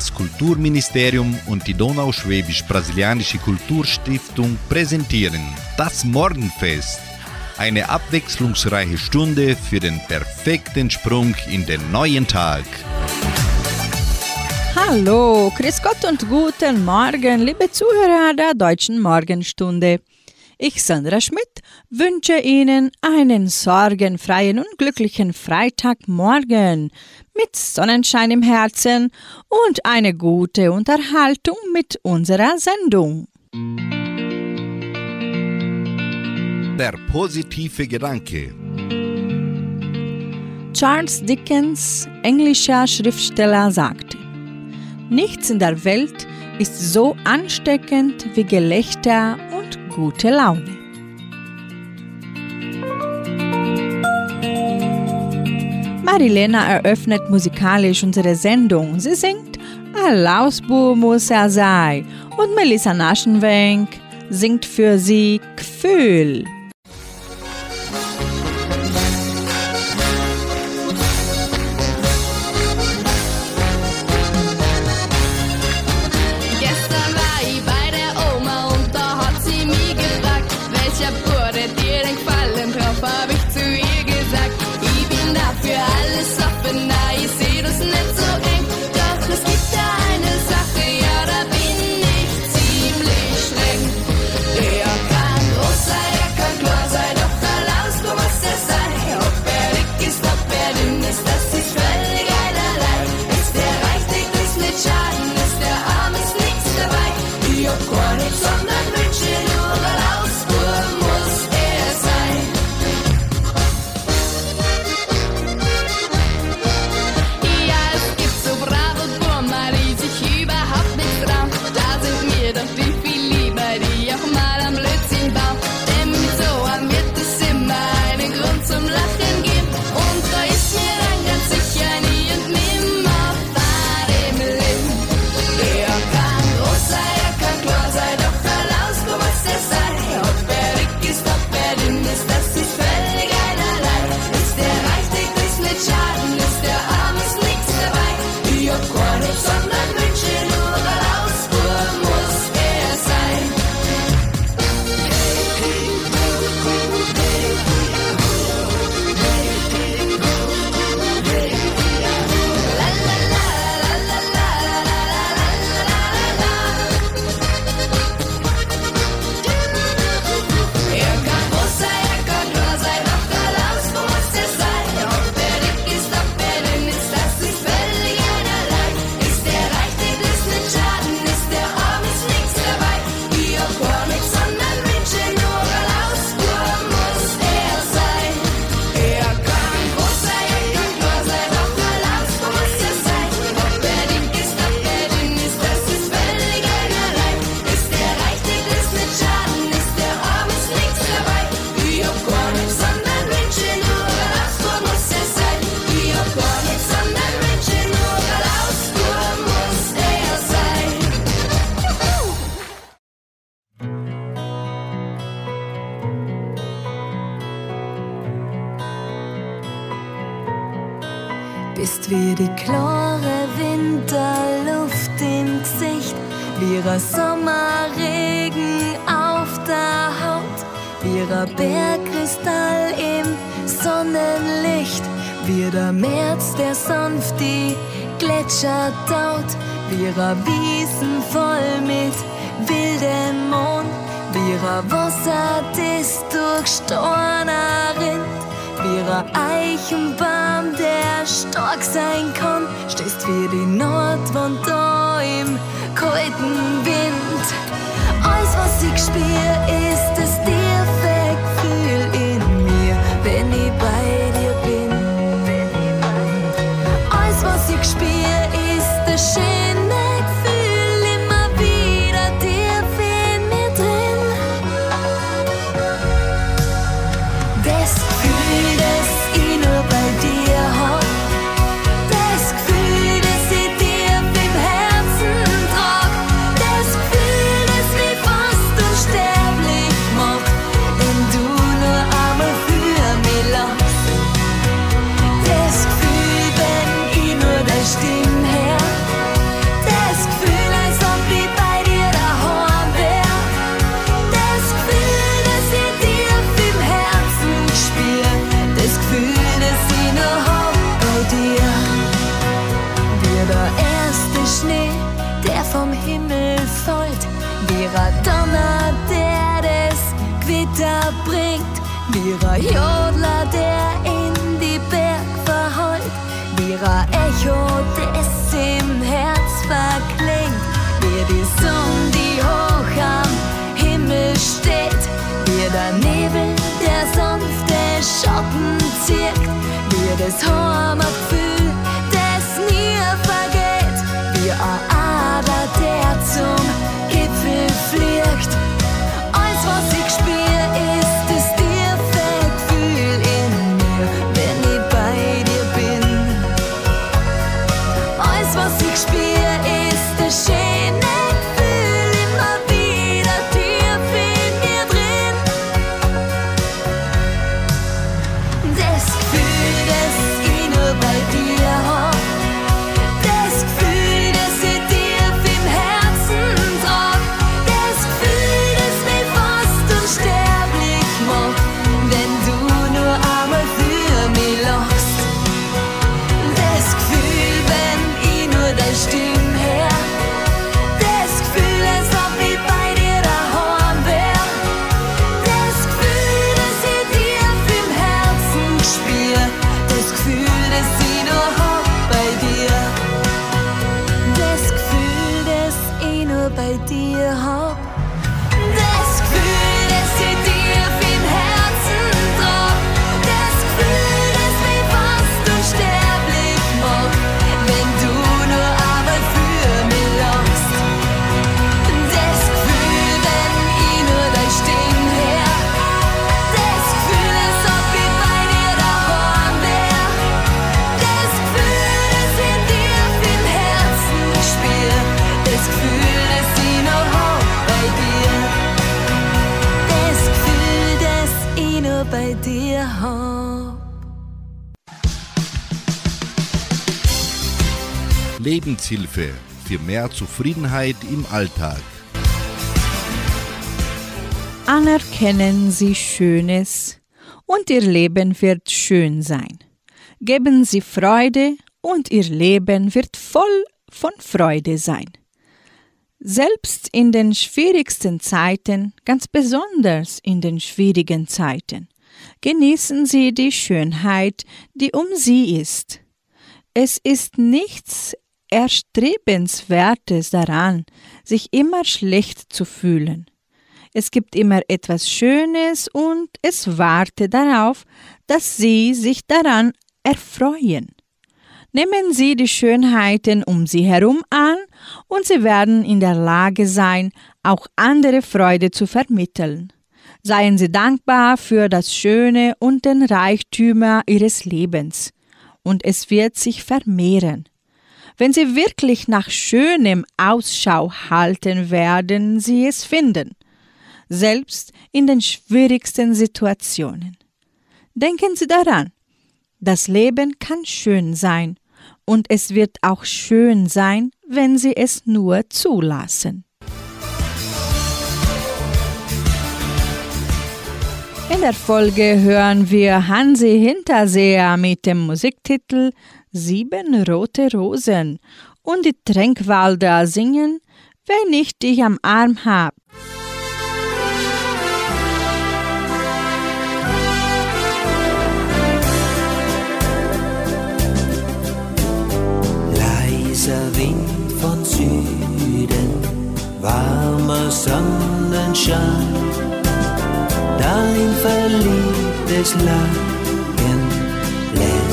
Das Kulturministerium und die Donauschwäbisch-Brasilianische Kulturstiftung präsentieren das Morgenfest. Eine abwechslungsreiche Stunde für den perfekten Sprung in den neuen Tag. Hallo, Chris Gott und guten Morgen, liebe Zuhörer der Deutschen Morgenstunde. Ich, Sandra Schmidt, wünsche Ihnen einen sorgenfreien und glücklichen Freitagmorgen mit Sonnenschein im Herzen und eine gute Unterhaltung mit unserer Sendung. Der positive Gedanke. Charles Dickens, englischer Schriftsteller, sagte, Nichts in der Welt ist so ansteckend wie Gelächter und gute Laune. Marilena eröffnet musikalisch unsere Sendung. Sie singt Alausbu muss er sei und Melissa Naschenwenk singt für sie Gefühl. wie die klare Winterluft im Gesicht, wie der Sommerregen auf der Haut, wie der Bergkristall im Sonnenlicht, wie der März, der sanft die Gletscher taut, wie der Wiesen voll mit wildem Mond, wie der Wasser, das durchstorenerin ihrer Eichenbahn, der stark sein kann, stehst wie die Nordwand da im kalten Wind. Alles, was ich spür, ist das tiefe Gefühl in mir, wenn ich bei dir bin. Alles, was ich spür, ist das Schiff. Ein Jodler, der in die Berg verheult, ein Echo, das im Herz verklingt, wie die Sonne, die hoch am Himmel steht, wie der Nebel, der sanfte Schatten zirkt, wie das Heimatgefühl, das Lebenshilfe für mehr Zufriedenheit im Alltag. Anerkennen Sie Schönes und Ihr Leben wird schön sein. Geben Sie Freude und Ihr Leben wird voll von Freude sein. Selbst in den schwierigsten Zeiten, ganz besonders in den schwierigen Zeiten, genießen Sie die Schönheit, die um Sie ist. Es ist nichts Erstrebenswertes daran, sich immer schlecht zu fühlen. Es gibt immer etwas Schönes und es wartet darauf, dass Sie sich daran erfreuen. Nehmen Sie die Schönheiten um Sie herum an und Sie werden in der Lage sein, auch andere Freude zu vermitteln. Seien Sie dankbar für das Schöne und den Reichtümer Ihres Lebens, und es wird sich vermehren. Wenn Sie wirklich nach Schönem Ausschau halten, werden Sie es finden, selbst in den schwierigsten Situationen. Denken Sie daran, das Leben kann schön sein, und es wird auch schön sein, wenn Sie es nur zulassen. In der Folge hören wir Hansi Hinterseher mit dem Musiktitel Sieben rote Rosen. Und die Tränkwalder singen Wenn ich dich am Arm hab. Leiser Wind von Süden, warmer Sonnenschein, dein verliebtes Lachen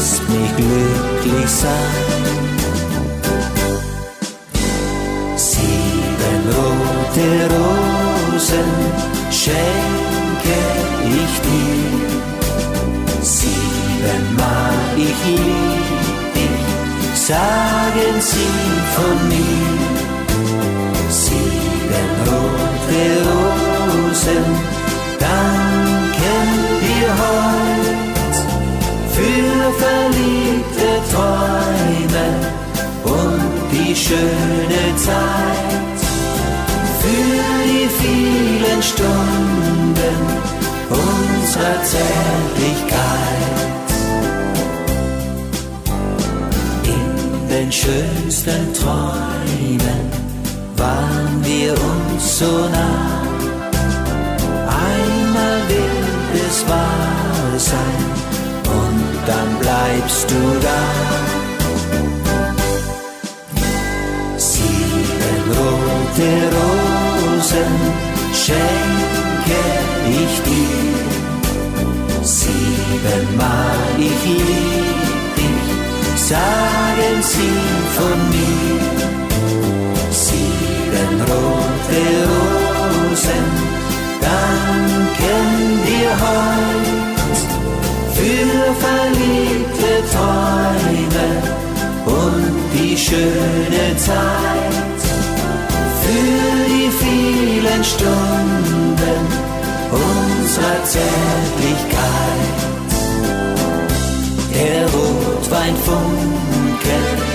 lässt mich glücklich sein. Sieben rote Rosen schenke ich dir, siebenmal ich lieb dich, sagen sie von mir. Sieben rote Rosen, danken Träume und die schöne Zeit, für die vielen Stunden unserer Zärtlichkeit. In den schönsten Träumen waren wir uns so nah. Einmal wird es wahr sein dann bleibst du da. Sieben rote Rosen schenke ich dir. Siebenmal ich lieb dich, sagen sie von mir. Sieben rote Rosen danken verliebte Träume und die schöne Zeit, für die vielen Stunden unserer Zärtlichkeit. Der Rotwein funkelt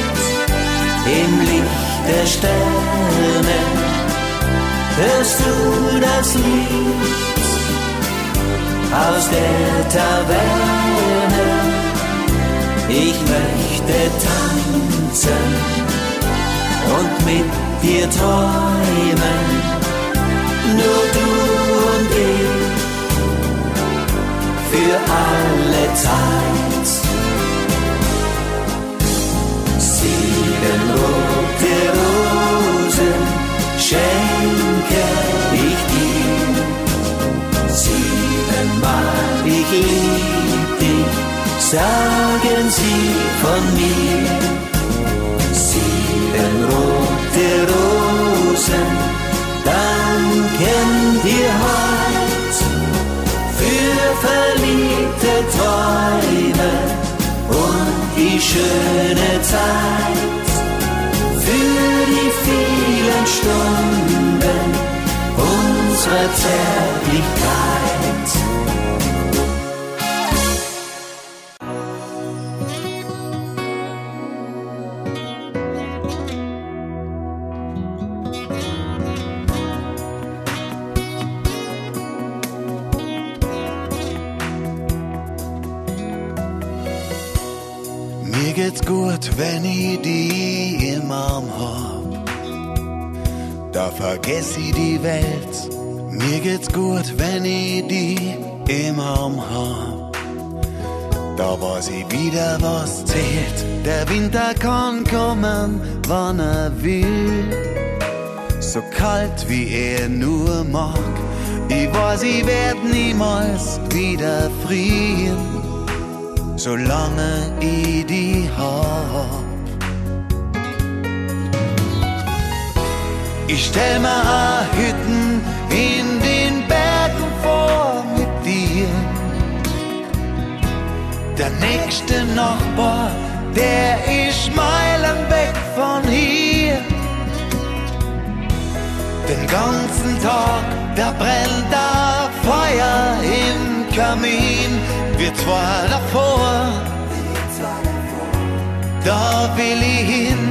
im Licht der Sterne, hörst du das Lied aus der Taverne? Ich möchte tanzen und mit dir träumen, nur du und ich für alle Zeit. Sieben rote Rosen schenke ich dir. Siebenmal ich lieb dich, sagen sie von mir. Sieben rote Rosen danken dir heut für verliebte Träume und die schöne Zeit, für die vielen Stunden unserer Zärtlichkeit. Mir geht's gut, wenn ich die im Arm hab. Da vergess ich die Welt. Mir geht's gut, wenn ich die im Arm hab. Da weiß ich wieder, was zählt. Der Winter kann kommen, wann er will. So kalt wie er nur mag. Ich weiß, ich werd niemals wieder frieren solange ich die hab. Ich stell mir Hütten in den Bergen vor mit dir. Der nächste Nachbar, der ist Meilen weg von hier. Den ganzen Tag, da brennt da Feuer im Kamin. Wir zwei davor, da will ich hin.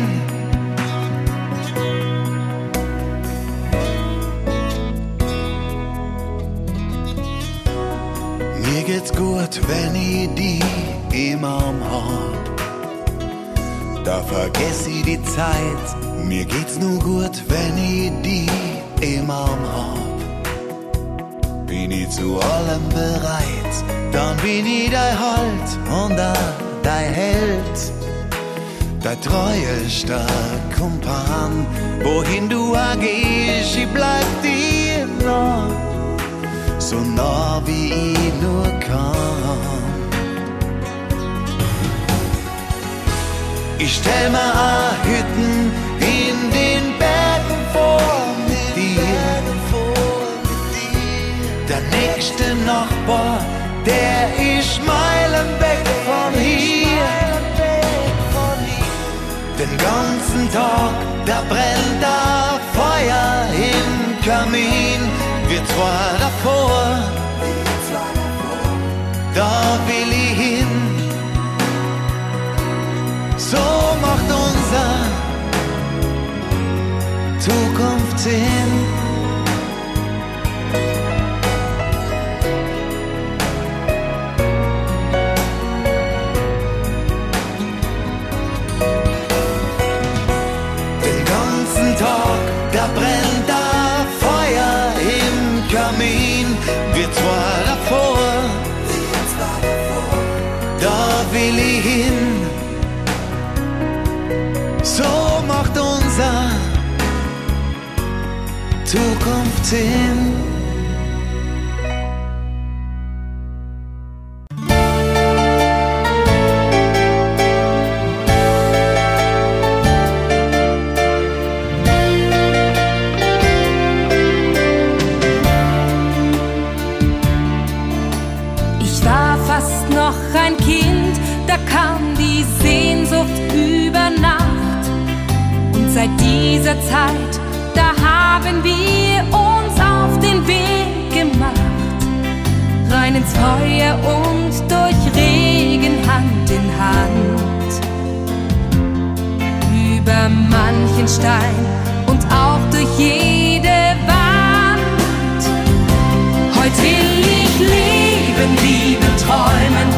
Mir geht's gut, wenn ich die im Arm hab. Da vergess ich die Zeit. Mir geht's nur gut, wenn ich die im Arm hab. Bin ich zu allem bereit, dann bin ich dein Halt und dein Held. Dein treuester Kumpan, wohin du gehst, ich bleib dir nah, so nah wie ich nur kann. Ich stell mir a Hütten in den der ist Meilen weg von hier. Den ganzen Tag, da brennt da Feuer im Kamin. Wir zwei davor, da will ich hin. So macht unser Zukunft Sinn. Zukunft Sinn. Feuer und durch Regen Hand in Hand. Über manchen Stein und auch durch jede Wand. Heute will ich leben, lieben, träumen,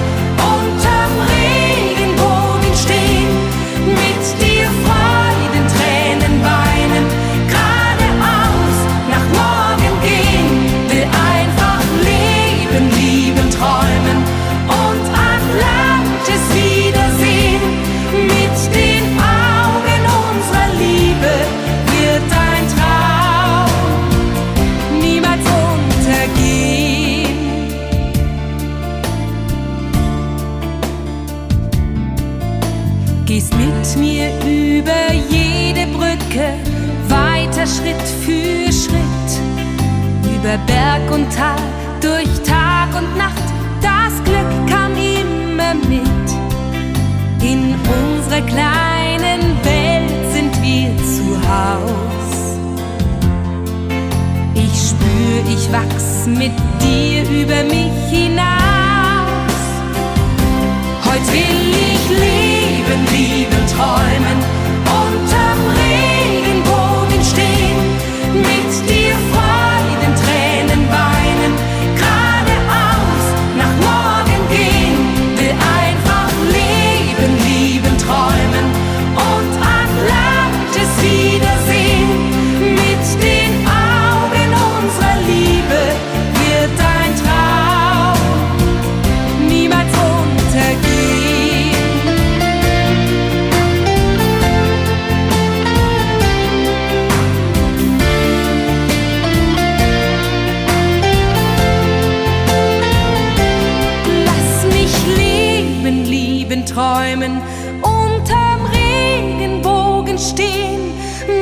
träumen, unterm Regenbogen stehen,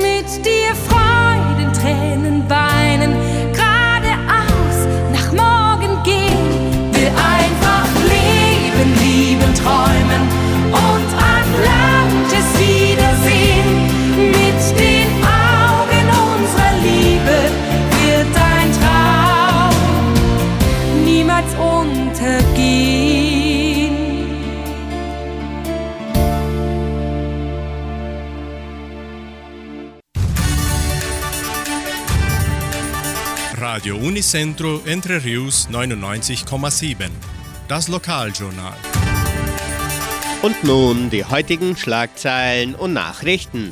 mit dir Unicentro Entre Rius 99,7. Das Lokaljournal. Und nun die heutigen Schlagzeilen und Nachrichten.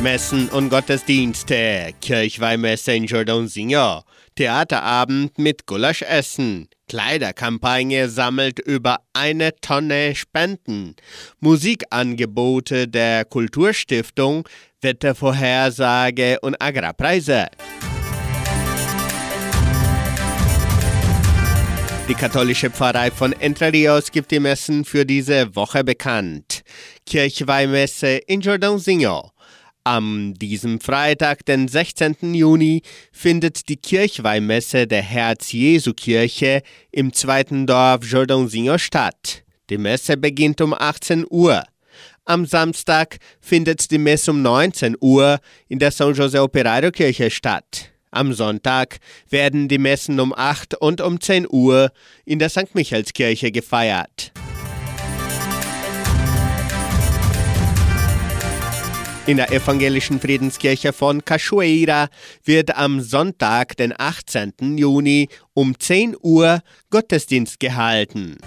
Messen und Gottesdienste, Kirchweihmesse in Jordãozinho, Theaterabend mit Gulaschessen, Kleiderkampagne sammelt über eine Tonne Spenden, Musikangebote der Kulturstiftung, Wettervorhersage und Agrarpreise. Die katholische Pfarrei von Entre Rios gibt die Messen für diese Woche bekannt. Kirchweihmesse in Jordãozinho. Am diesem Freitag, den 16. Juni, findet die Kirchweihmesse der Herz-Jesu-Kirche im zweiten Dorf Jordãozinho statt. Die Messe beginnt um 18 Uhr. Am Samstag findet die Messe um 19 Uhr in der São José Operario Kirche statt. Am Sonntag werden die Messen um 8 und um 10 Uhr in der St. Michaelskirche gefeiert. In der evangelischen Friedenskirche von Cachoeira wird am Sonntag, den 18. Juni um 10 Uhr Gottesdienst gehalten.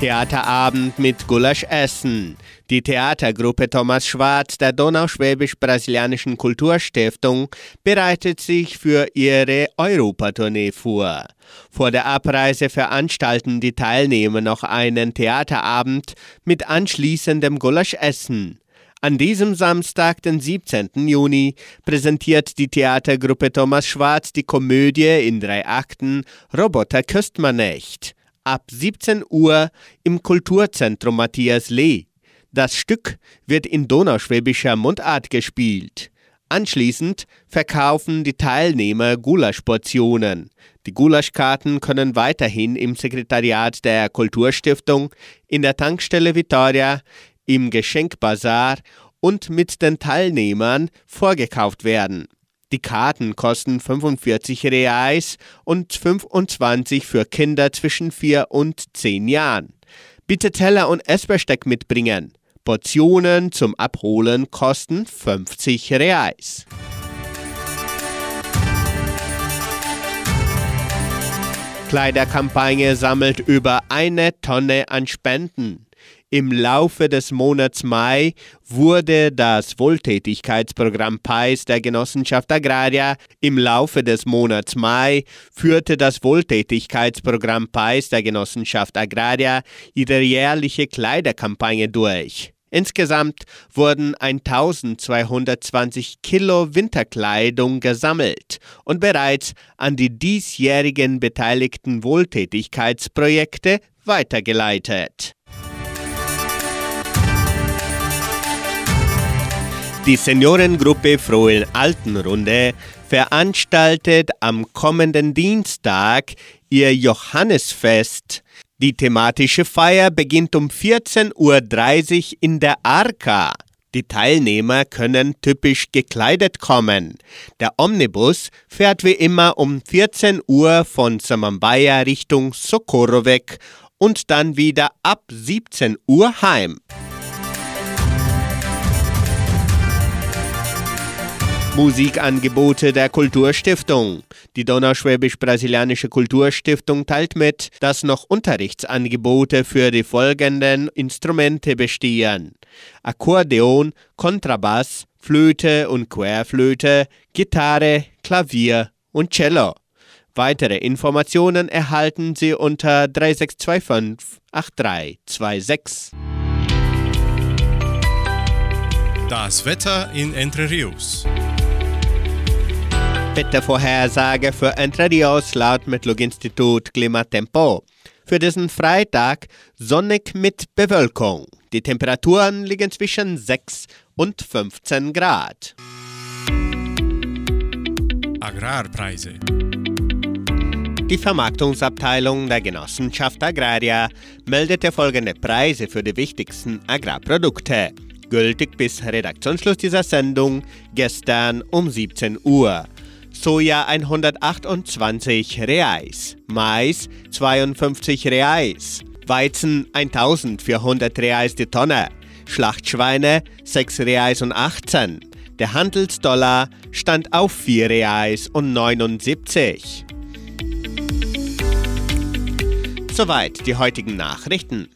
Theaterabend mit Gulaschessen. Die Theatergruppe Thomas Schwarz der Donauschwäbisch-Brasilianischen Kulturstiftung bereitet sich für ihre Europatournee vor. Vor der Abreise veranstalten die Teilnehmer noch einen Theaterabend mit anschließendem Gulaschessen. An diesem Samstag, den 17. Juni, präsentiert die Theatergruppe Thomas Schwarz die Komödie in drei Akten Roboter küsst man nicht. Ab 17 Uhr im Kulturzentrum Matthias Lee. Das Stück wird in donauschwäbischer Mundart gespielt. Anschließend verkaufen die Teilnehmer Gulaschportionen. Die Gulaschkarten können weiterhin im Sekretariat der Kulturstiftung, in der Tankstelle Vittoria, im Geschenkbazar und mit den Teilnehmern vorgekauft werden. Die Karten kosten 45 Reais und 25 für Kinder zwischen 4 und 10 Jahren. Bitte Teller und Essbesteck mitbringen. Portionen zum Abholen kosten 50 Reais. Kleiderkampagne sammelt über eine Tonne an Spenden. Im Laufe des Monats Mai wurde das Wohltätigkeitsprogramm PAIS der Genossenschaft Agraria im Laufe des Monats Mai führte das Wohltätigkeitsprogramm PAIS der Genossenschaft Agraria ihre jährliche Kleiderkampagne durch. Insgesamt wurden 1220 Kilo Winterkleidung gesammelt und bereits an die diesjährigen beteiligten Wohltätigkeitsprojekte weitergeleitet. Die Seniorengruppe Frohen Altenrunde veranstaltet am kommenden Dienstag ihr Johannesfest. Die thematische Feier beginnt um 14.30 Uhr in der Arka. Die Teilnehmer können typisch gekleidet kommen. Der Omnibus fährt wie immer um 14 Uhr von Samambaya Richtung Socorro weg und dann wieder ab 17 Uhr heim. Musikangebote der Kulturstiftung. Die Donauschwäbisch-Brasilianische Kulturstiftung teilt mit, dass noch Unterrichtsangebote für die folgenden Instrumente bestehen. Akkordeon, Kontrabass, Flöte und Querflöte, Gitarre, Klavier und Cello. Weitere Informationen erhalten Sie unter 3625 8326. Das Wetter in Entre Rios. Wettervorhersage für Entre Rios laut Metlog-Institut Klimatempo. Für diesen Freitag sonnig mit Bewölkung. Die Temperaturen liegen zwischen 6 und 15 Grad. Agrarpreise. Die Vermarktungsabteilung der Genossenschaft Agraria meldete folgende Preise für die wichtigsten Agrarprodukte. Gültig bis Redaktionsschluss dieser Sendung gestern um 17 Uhr. Soja 128 Reais, Mais 52 Reais, Weizen 1400 Reais die Tonne, Schlachtschweine 6 Reais und 18. Der Handelsdollar stand auf 4 Reais und 79. Soweit die heutigen Nachrichten.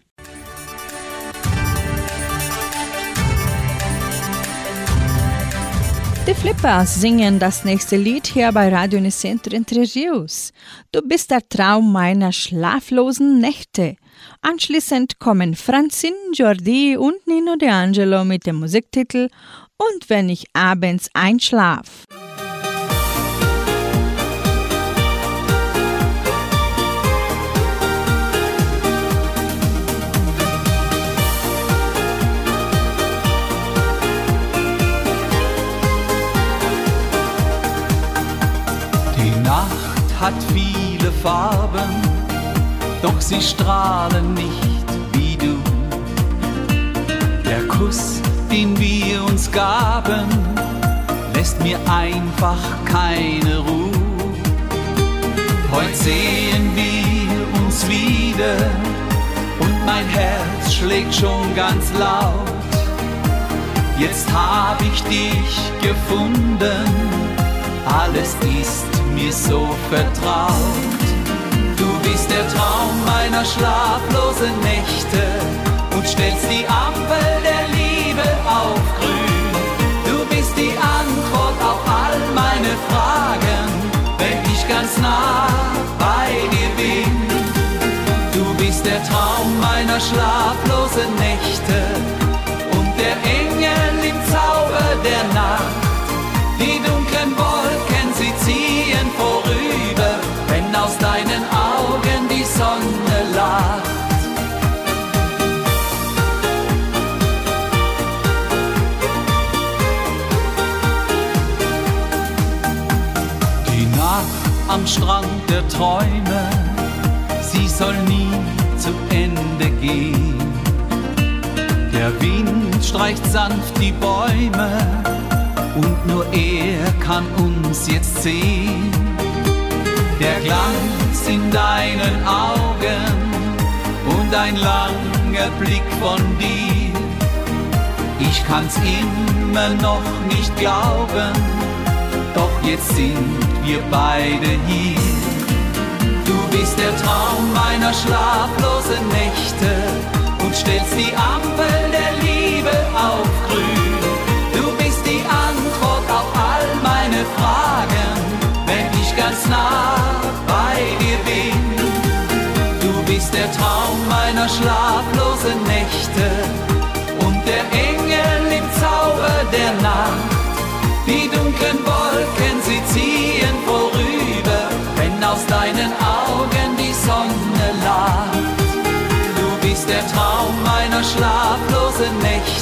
Die Flippers singen das nächste Lied hier bei Radio Unicentro Entre Rios. Du bist der Traum meiner schlaflosen Nächte. Anschließend kommen Francine Jordi und Nino De Angelo mit dem Musiktitel Und wenn ich abends einschlaf. Nacht hat viele Farben, doch sie strahlen nicht wie du. Der Kuss, den wir uns gaben, lässt mir einfach keine Ruhe. Heute sehen wir uns wieder und mein Herz schlägt schon ganz laut. Jetzt hab ich dich gefunden, alles ist mir so vertraut. Du bist der Traum meiner schlaflosen Nächte und stellst die Ampel der Liebe auf grün. Du bist die Antwort auf all meine Fragen, wenn ich ganz nah bei dir bin. Du bist der Traum meiner schlaflosen Nächte Sonne lacht. Die Nacht am Strand der Träume, sie soll nie zu Ende gehen. Der Wind streicht sanft die Bäume und nur er kann uns jetzt sehen. Der Glanz in deinen Augen und ein langer Blick von dir. Ich kann's immer noch nicht glauben, doch jetzt sind wir beide hier. Du bist der Traum meiner schlaflosen Nächte und stellst die Ampel der Liebe auf grün. Du bist die Antwort auf all meine Fragen, wenn ich ganz nah Traum meiner schlaflosen Nächte und der Engel im Zauber der Nacht. Die dunklen Wolken, sie ziehen vorüber, wenn aus deinen Augen die Sonne lacht. Du bist der Traum meiner schlaflosen Nächte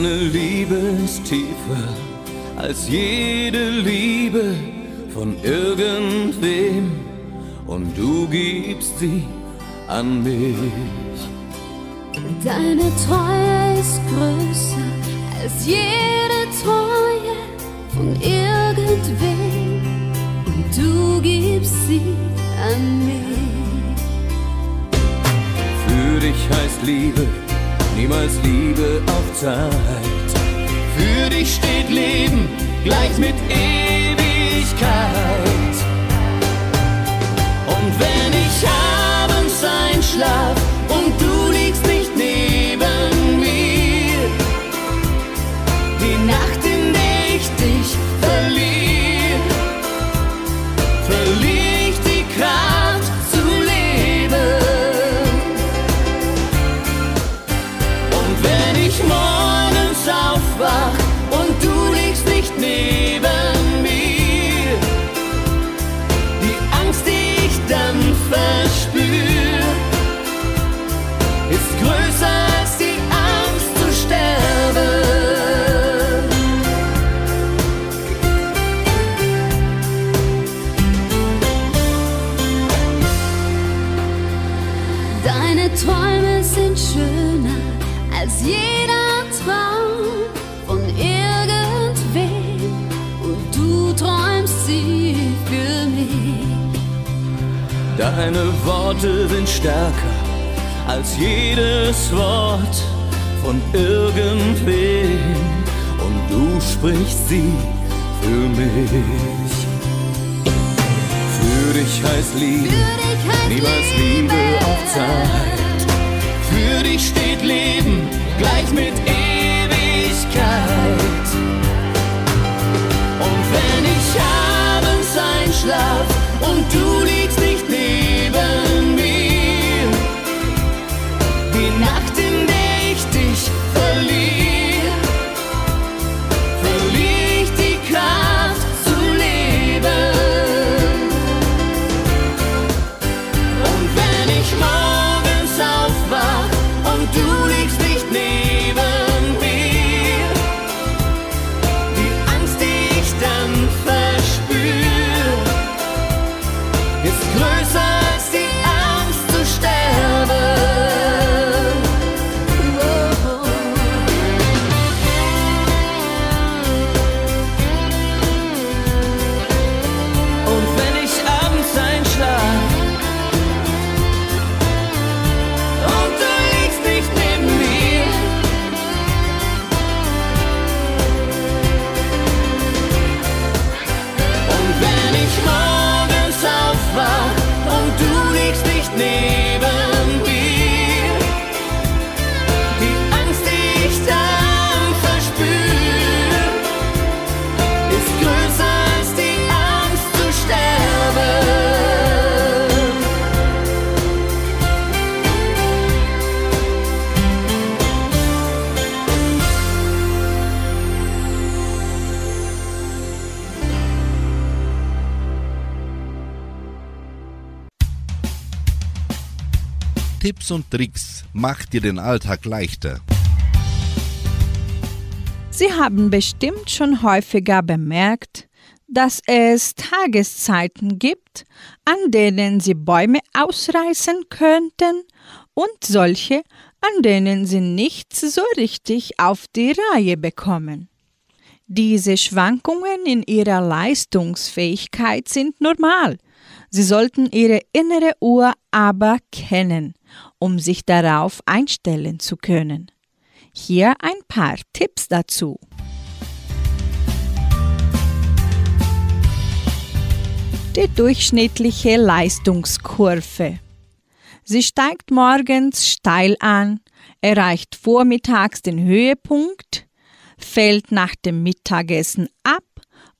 Deine Liebe ist tiefer als jede Liebe von irgendwem und du gibst sie an mich. Deine Treue ist größer als jede Treue von irgendwem und du gibst sie an mich. Für dich heißt Liebe niemals Liebe auf Zeit. Für dich steht Leben gleich mit Ewigkeit. Und wenn ich abends einschlaf Träume sind schöner als jeder Traum von irgendwem und du träumst sie für mich. Deine Worte sind stärker als jedes Wort von irgendwem und du sprichst sie für mich. Für dich heißt Liebe niemals Liebe auf Zeit. Dich steht Leben gleich mit Ewigkeit. Und wenn ich abends einschlaf und du liegst nicht neben Tipps und Tricks macht dir den Alltag leichter. Sie haben bestimmt schon häufiger bemerkt, dass es Tageszeiten gibt, an denen Sie Bäume ausreißen könnten und solche, an denen Sie nichts so richtig auf die Reihe bekommen. Diese Schwankungen in Ihrer Leistungsfähigkeit sind normal. Sie sollten Ihre innere Uhr aber kennen, um sich darauf einstellen zu können. Hier ein paar Tipps dazu. Die durchschnittliche Leistungskurve. Sie steigt morgens steil an, erreicht vormittags den Höhepunkt, fällt nach dem Mittagessen ab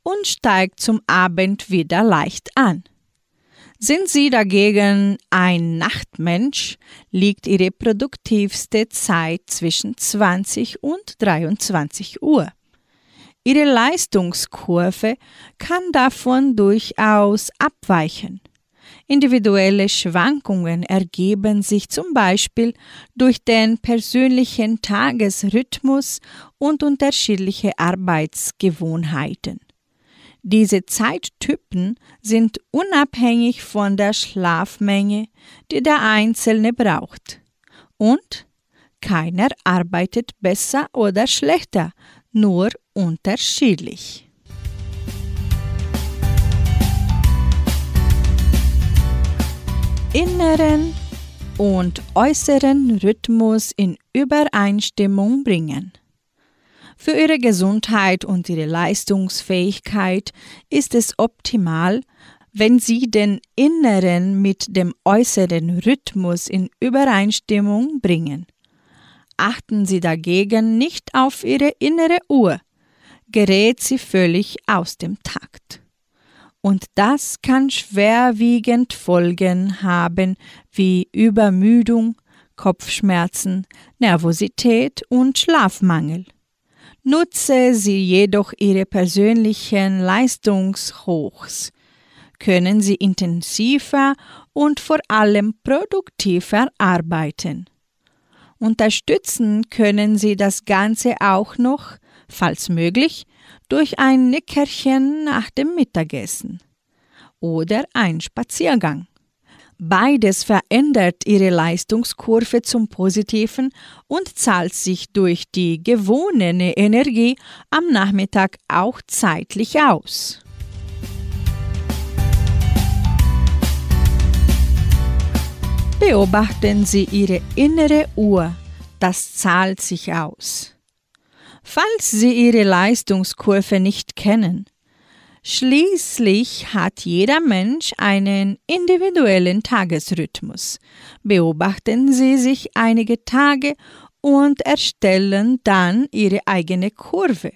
und steigt zum Abend wieder leicht an. Sind Sie dagegen ein Nachtmensch, liegt Ihre produktivste Zeit zwischen 20 und 23 Uhr. Ihre Leistungskurve kann davon durchaus abweichen. Individuelle Schwankungen ergeben sich zum Beispiel durch den persönlichen Tagesrhythmus und unterschiedliche Arbeitsgewohnheiten. Diese Zeittypen sind unabhängig von der Schlafmenge, die der Einzelne braucht. Und keiner arbeitet besser oder schlechter, nur unterschiedlich. Inneren und äußeren Rhythmus in Übereinstimmung bringen. Für ihre Gesundheit und ihre Leistungsfähigkeit ist es optimal, wenn Sie den inneren mit dem äußeren Rhythmus in Übereinstimmung bringen. Achten Sie dagegen nicht auf Ihre innere Uhr, gerät sie völlig aus dem Takt. Und das kann schwerwiegend Folgen haben wie Übermüdung, Kopfschmerzen, Nervosität und Schlafmangel. Nutze sie jedoch ihre persönlichen Leistungshochs, können sie intensiver und vor allem produktiver arbeiten. Unterstützen können sie das Ganze auch noch, falls möglich, durch ein Nickerchen nach dem Mittagessen oder ein Spaziergang. Beides verändert ihre Leistungskurve zum Positiven und zahlt sich durch die gewonnene Energie am Nachmittag auch zeitlich aus. Beobachten Sie Ihre innere Uhr, das zahlt sich aus. Falls Sie Ihre Leistungskurve nicht kennen, Schließlich hat jeder Mensch einen individuellen Tagesrhythmus. Beobachten Sie sich einige Tage und erstellen dann Ihre eigene Kurve.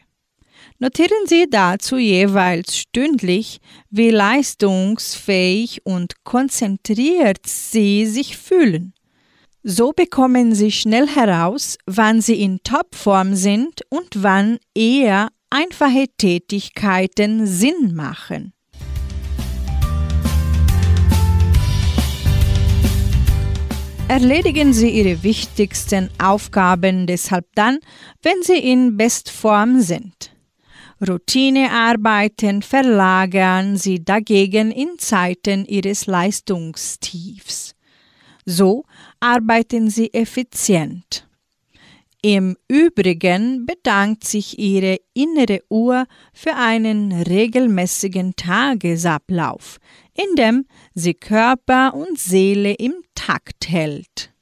Notieren Sie dazu jeweils stündlich, wie leistungsfähig und konzentriert Sie sich fühlen. So bekommen Sie schnell heraus, wann Sie in Topform sind und wann eher einfache Tätigkeiten Sinn machen. Erledigen Sie Ihre wichtigsten Aufgaben deshalb dann, wenn Sie in Bestform sind. Routinearbeiten verlagern Sie dagegen in Zeiten Ihres Leistungstiefs. So arbeiten Sie effizient. Im Übrigen bedankt sich Ihre innere Uhr für einen regelmäßigen Tagesablauf, in dem sie Körper und Seele im Takt hält.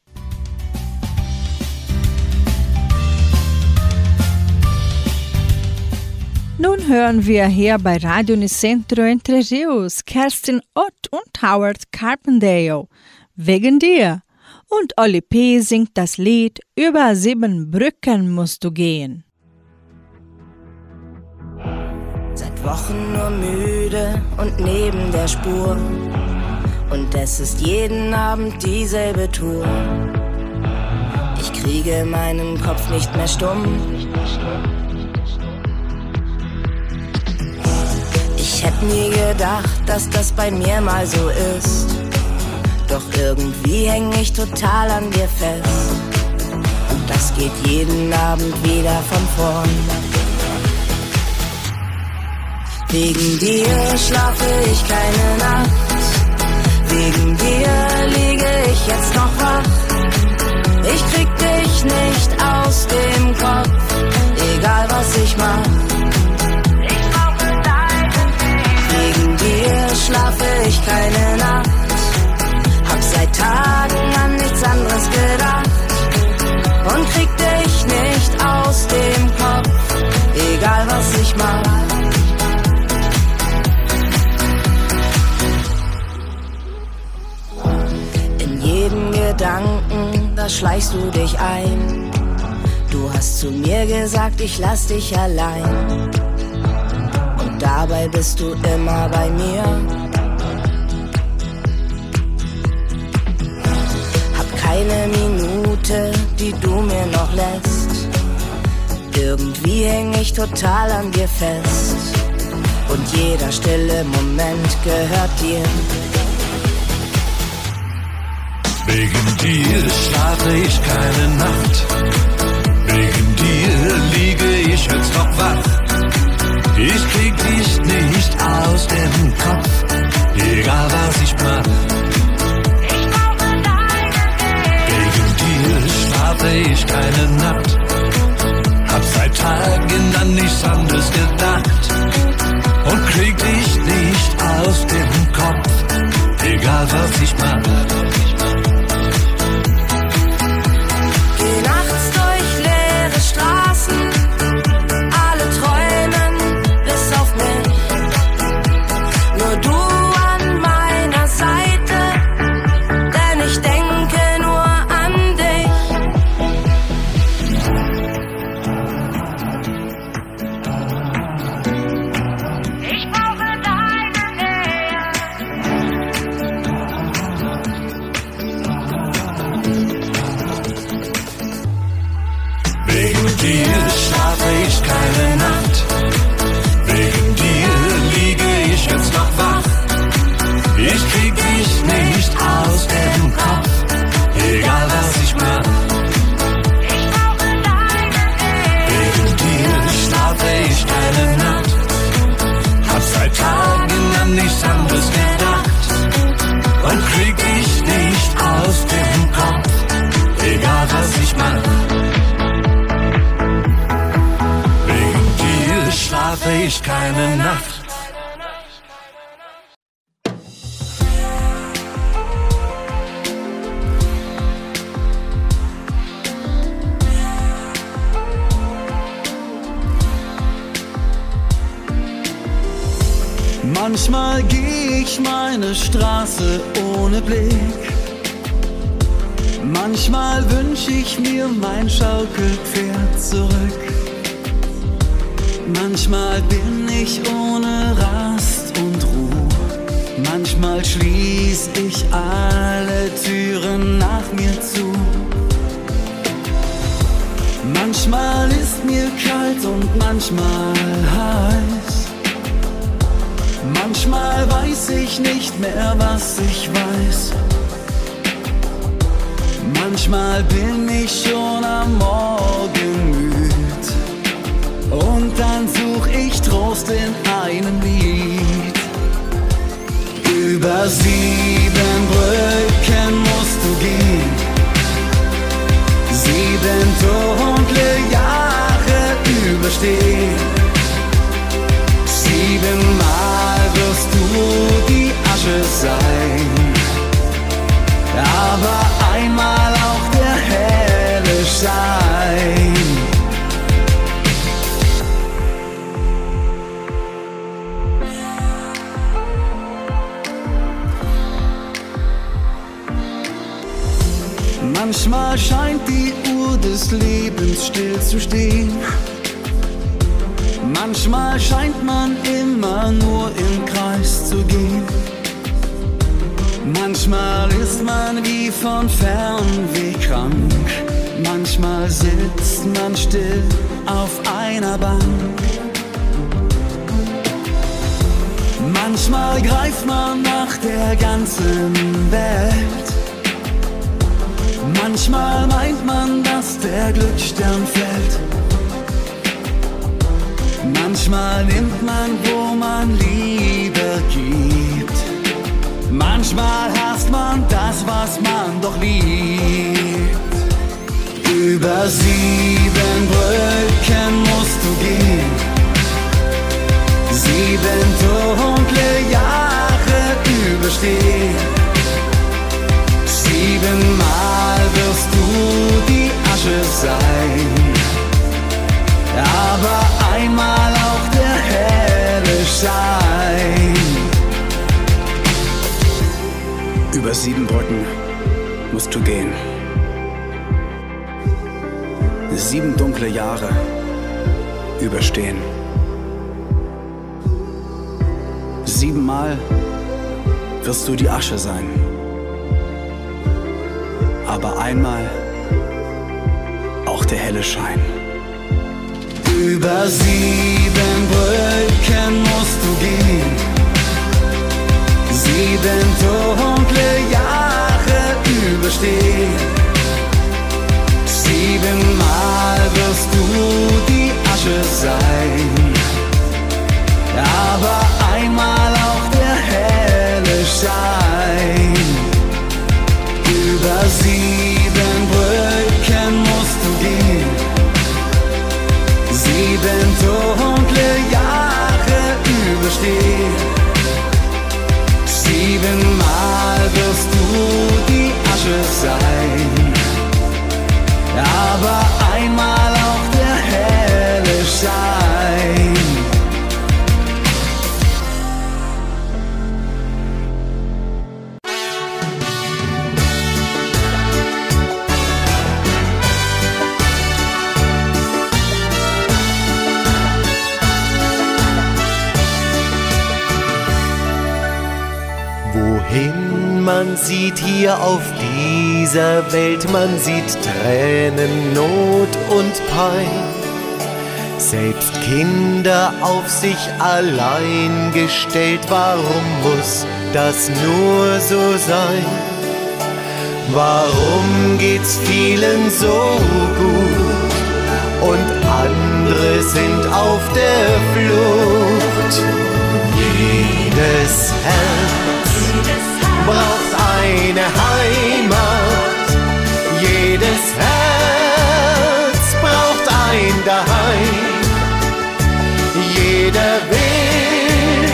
Nun hören wir hier bei Radio Nicentro Entre Rios Kerstin Ott und Howard Carpendale. Wegen dir und Olli P. singt das Lied Über sieben Brücken musst du gehen. Seit Wochen nur müde und neben der Spur. Und es ist jeden Abend dieselbe Tour. Ich kriege meinen Kopf nicht mehr stumm. Ich hätte nie gedacht, dass das bei mir mal so ist Doch irgendwie häng ich total an dir fest. Und das geht jeden Abend wieder von vorn. Wegen dir schlafe ich keine Nacht. Wegen dir liege ich jetzt noch wach. Ich krieg dich nicht aus dem Kopf, egal was ich mach. Wegen dir schlafe ich keine Nacht. Tagen an nichts anderes gedacht. Und krieg dich nicht aus dem Kopf, egal was ich mach. In jedem Gedanken, da schleichst du dich ein. Du hast zu mir gesagt, ich lass dich allein. Und dabei bist du immer bei mir. Hab keine Minute, die du mir noch lässt. Irgendwie häng ich total an dir fest. Und jeder stille Moment gehört dir. Wegen dir schlafe ich keine Nacht. Wegen dir liege ich jetzt noch wach. Ich krieg dich nicht aus dem Kopf, egal was ich mach. Schlafe ich keine Nacht. Hab seit Tagen an nichts anderes gedacht. Und krieg dich nicht aus dem Kopf, egal was ich mach. Manchmal weiß ich nicht mehr, was ich weiß. Manchmal bin ich schon am Morgen müd. Und dann such ich Trost in einem Lied. Über sieben Brücken musst du gehen. Sieben dunkle Jahre überstehen. Siebenmal wirst du die Asche sein. Aber einmal auch der helle Schein. Manchmal scheint die Uhr des Lebens still zu stehen. Manchmal scheint man immer nur im Kreis zu gehen. Manchmal ist man wie von Fernweh krank. Manchmal sitzt man still auf einer Bank. Manchmal greift man nach der ganzen Welt. Manchmal meint man, dass der Glücksstern fällt. Manchmal nimmt man, wo man Liebe gibt. Manchmal hasst man das, was man doch liebt. Über sieben Brücken musst du gehen. Sieben dunkle Jahre überstehen. Über sieben Brücken musst du gehen. Sieben dunkle Jahre überstehen. Siebenmal wirst du die Asche sein. Aber einmal auch der helle Schein. Über sieben Brücken musst du gehen. Sieben dunkle Jahre überstehen. Siebenmal wirst du die Asche sein. Aber einmal auch der helle Schein. Über sieben Brücken musst du gehen. Sieben dunkle Jahre überstehen. Siebenmal wirst du die Asche sein. Aber einmal auch der helle Schein. Man sieht hier auf dieser Welt, man sieht Tränen, Not und Pein. Selbst Kinder auf sich allein gestellt, warum muss das nur so sein? Warum geht's vielen so gut und andere sind auf der Flucht? Jedes Herz braucht eine Heimat. Jedes Herz braucht ein Daheim. Jeder will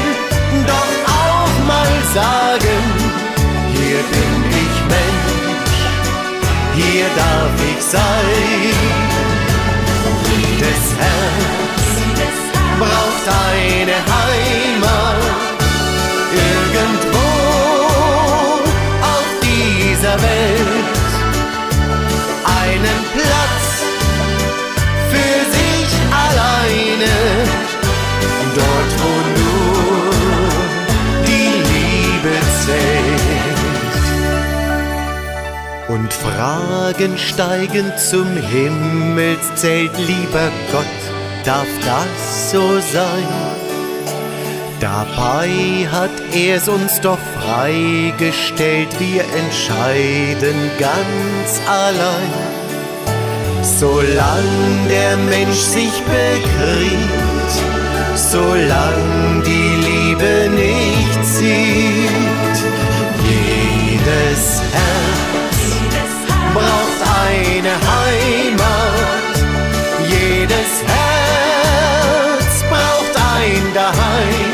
doch auch mal sagen, hier bin ich Mensch, hier darf ich sein. Jedes Herz braucht eine Heimat. Irgendwo Und Fragen steigen zum Himmelszelt, lieber Gott, darf das so sein? Dabei hat er's uns doch freigestellt, wir entscheiden ganz allein. Solang der Mensch sich bekriegt, solang die Liebe nicht sieht, jedes Herz braucht eine Heimat, jedes Herz braucht ein Daheim.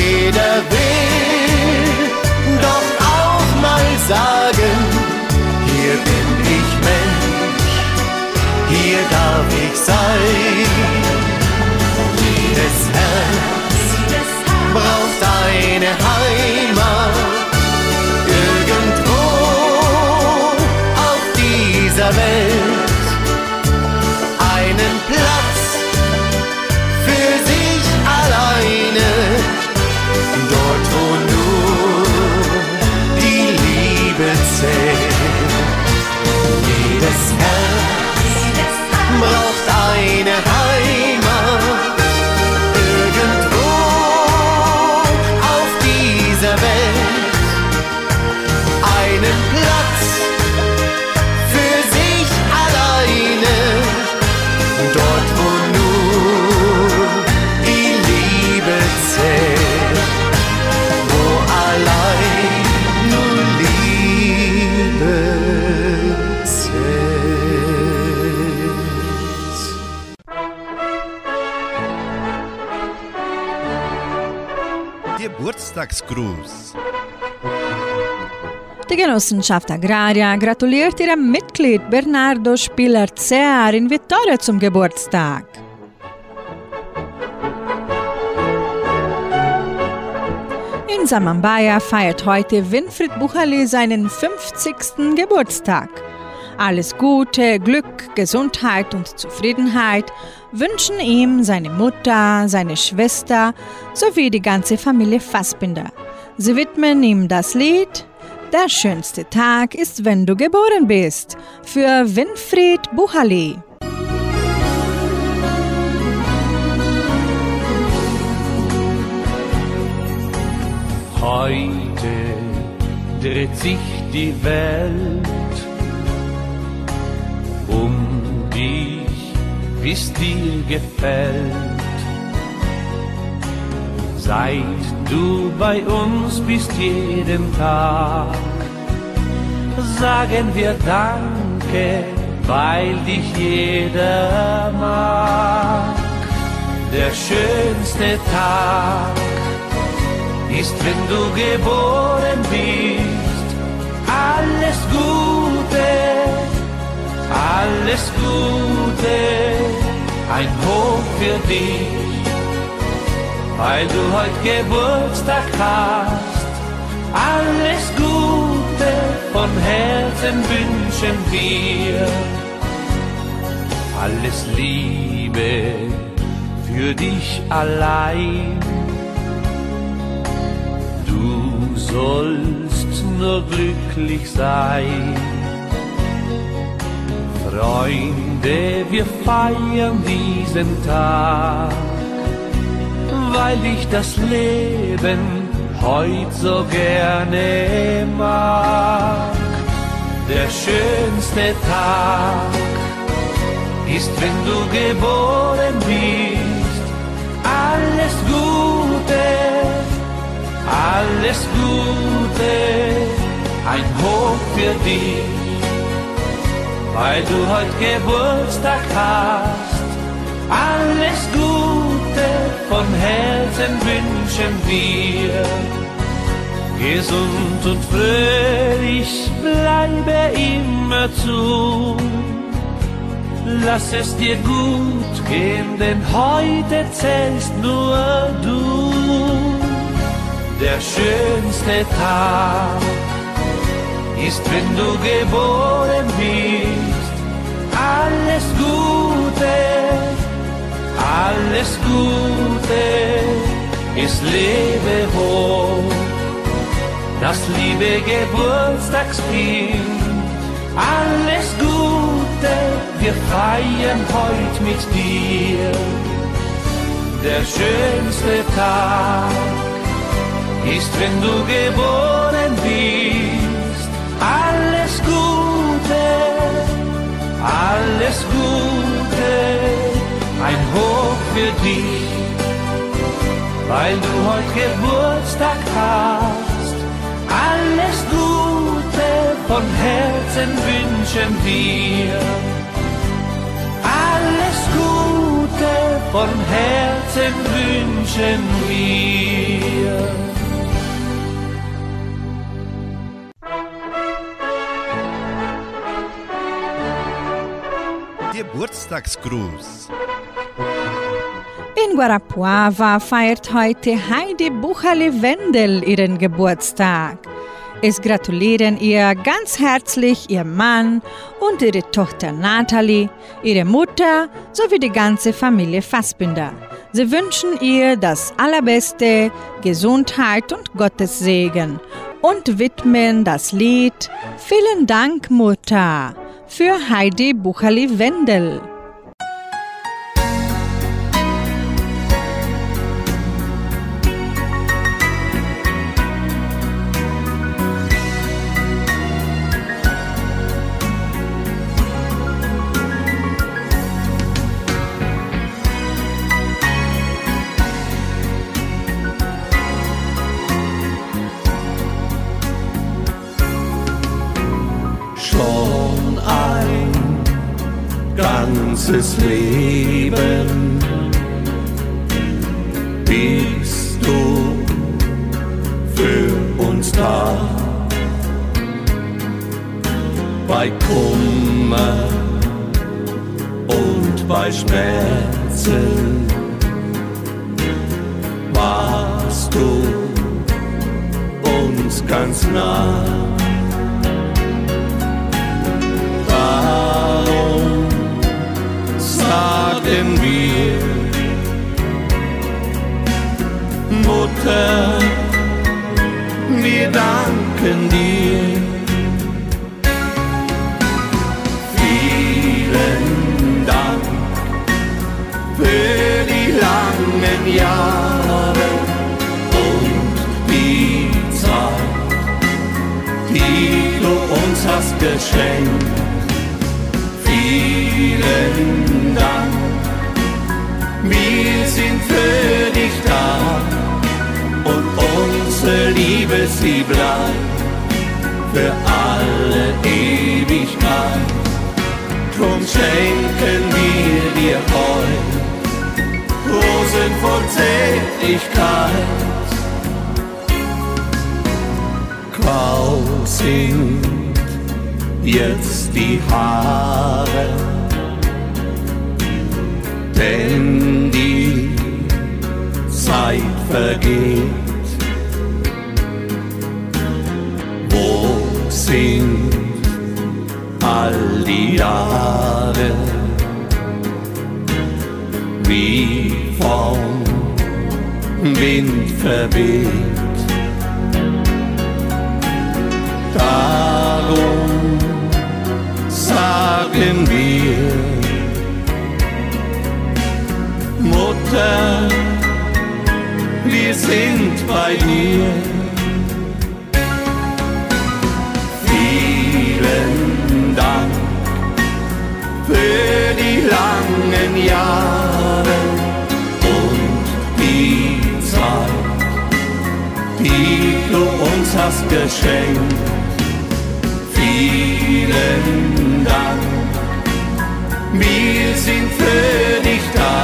Jeder will doch auch mal sagen, hier bin ich Mensch, hier darf ich sein. Jedes Herz braucht eine Heimat, Geburtstagsgruß. Die Genossenschaft Agraria gratuliert ihrem Mitglied Bernardo Spiller-Zehr in Vittoria zum Geburtstag. In Samambaya feiert heute Winfried Bucherli seinen 50. Geburtstag. Alles Gute, Glück, Gesundheit und Zufriedenheit wünschen ihm seine Mutter, seine Schwester sowie die ganze Familie Fassbinder. Sie widmen ihm das Lied Der schönste Tag ist, wenn du geboren bist für Winfried Bucherli. Heute dreht sich die Welt wie's dir gefällt. Seit du bei uns bist jeden Tag, sagen wir Danke, weil dich jeder mag. Der schönste Tag ist, wenn du geboren bist. Alles Gute, alles Gute, ein Hoch für dich, weil du heute Geburtstag hast. Alles Gute von Herzen wünschen wir, alles Liebe für dich allein. Du sollst nur glücklich sein. Freunde, wir feiern diesen Tag, weil ich das Leben heut so gerne mag. Der schönste Tag ist, wenn du geboren bist. Alles Gute alles Gute, ein Hoch für dich, weil du heute Geburtstag hast. Alles Gute von Herzen wünschen wir. Gesund und fröhlich bleibe immer zu. Lass es dir gut gehen, denn heute zählst nur du der schönste Tag ist, wenn du geboren bist. Alles Gute, alles Gute, ist lebe hoch, das liebe Geburtstagskind. Alles Gute, wir feiern heute mit dir. Der schönste Tag ist, wenn du geboren bist. Alles Gute, ein Hoch für dich, weil du heute Geburtstag hast. Alles Gute von Herzen wünschen wir. Alles Gute von Herzen wünschen wir. Geburtstagsgruß. In Guarapuava feiert heute Heidi Bucherli-Wendel ihren Geburtstag. Es gratulieren ihr ganz herzlich ihr Mann und ihre Tochter Natalie, ihre Mutter sowie die ganze Familie Fassbinder. Sie wünschen ihr das Allerbeste, Gesundheit und Gottes Segen und widmen das Lied Vielen Dank, Mutter für Heidi Bucherli-Wendel. Unsere Liebe, sie bleibt für alle Ewigkeit. Drum schenken wir dir heute Rosen voll Zärtlichkeit. Grau sind jetzt die Haare, denn die Zeit vergeht. Sind all die Jahre, wie vom Wind verweht? Darum sagen wir, Mutter, wir sind bei dir. Für die langen Jahre und die Zeit, die du uns hast geschenkt. Vielen Dank, wir sind für dich da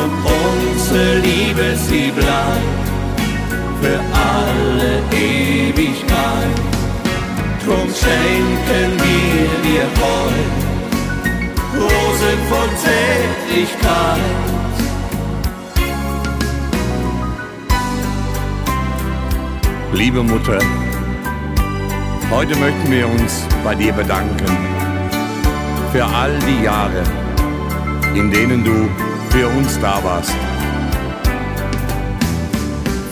und unsere Liebe, sie bleibt für alle Ewigkeit. Drum schenken wir dir heute Rosen voll Zärtlichkeit. Liebe Mutter, heute möchten wir uns bei dir bedanken für all die Jahre, in denen du für uns da warst.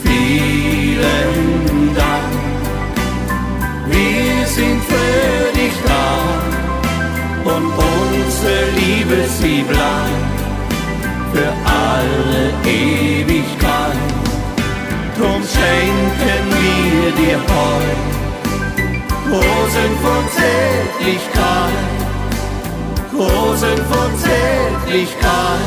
Vielen Dank, wir sind für dich da und unsere Liebe, sie bleibt für alle Ewigkeit. Drum schenken wir dir heute Rosen von Zärtlichkeit, Rosen von Zärtlichkeit.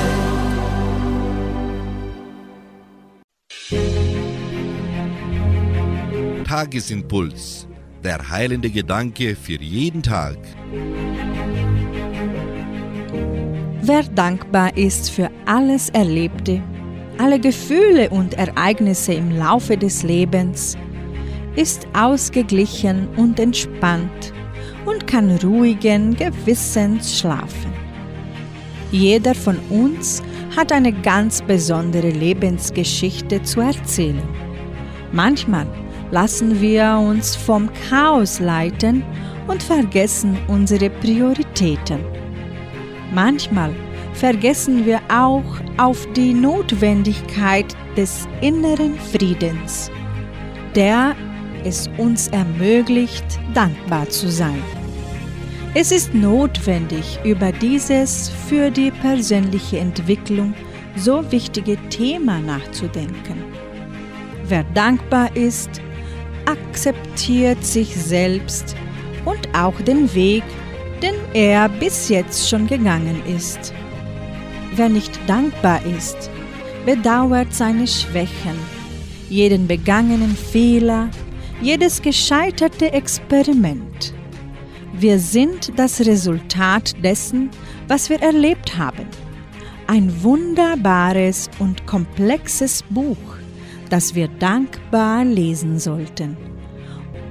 Tagesimpuls. Der heilende Gedanke für jeden Tag. Wer dankbar ist für alles Erlebte, alle Gefühle und Ereignisse im Laufe des Lebens, ist ausgeglichen und entspannt und kann ruhigen Gewissens schlafen. Jeder von uns hat eine ganz besondere Lebensgeschichte zu erzählen. Manchmal lassen wir uns vom Chaos leiten und vergessen unsere Prioritäten. Manchmal vergessen wir auch auf die Notwendigkeit des inneren Friedens, der es uns ermöglicht, dankbar zu sein. Es ist notwendig, über dieses für die persönliche Entwicklung so wichtige Thema nachzudenken. Wer dankbar ist, akzeptiert sich selbst und auch den Weg, den er bis jetzt schon gegangen ist. Wer nicht dankbar ist, bedauert seine Schwächen, jeden begangenen Fehler, jedes gescheiterte Experiment. Wir sind das Resultat dessen, was wir erlebt haben. Ein wunderbares und komplexes Buch, das wir dankbar lesen sollten,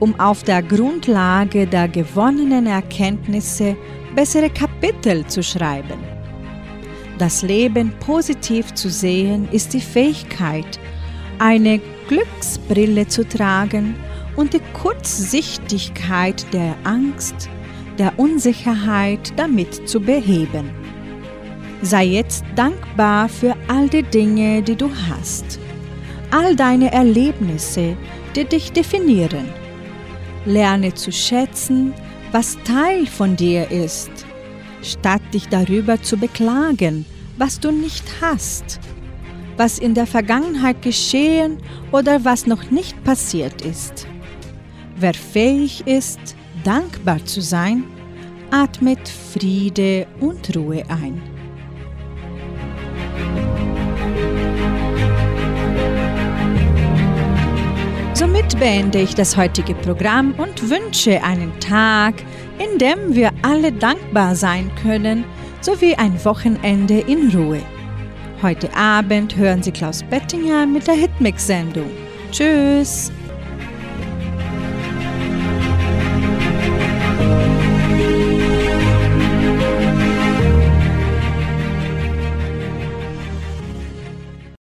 um auf der Grundlage der gewonnenen Erkenntnisse bessere Kapitel zu schreiben. Das Leben positiv zu sehen ist die Fähigkeit, eine Glücksbrille zu tragen und die Kurzsichtigkeit der Angst, der Unsicherheit damit zu beheben. Sei jetzt dankbar für all die Dinge, die du hast, all deine Erlebnisse, die dich definieren. Lerne zu schätzen, was Teil von dir ist, statt dich darüber zu beklagen, was du nicht hast, was in der Vergangenheit geschehen oder was noch nicht passiert ist. Wer fähig ist, dankbar zu sein, atmet Friede und Ruhe ein. Somit beende ich das heutige Programm und wünsche einen Tag, in dem wir alle dankbar sein können, sowie ein Wochenende in Ruhe. Heute Abend hören Sie Klaus Bettinger mit der Hitmix-Sendung. Tschüss!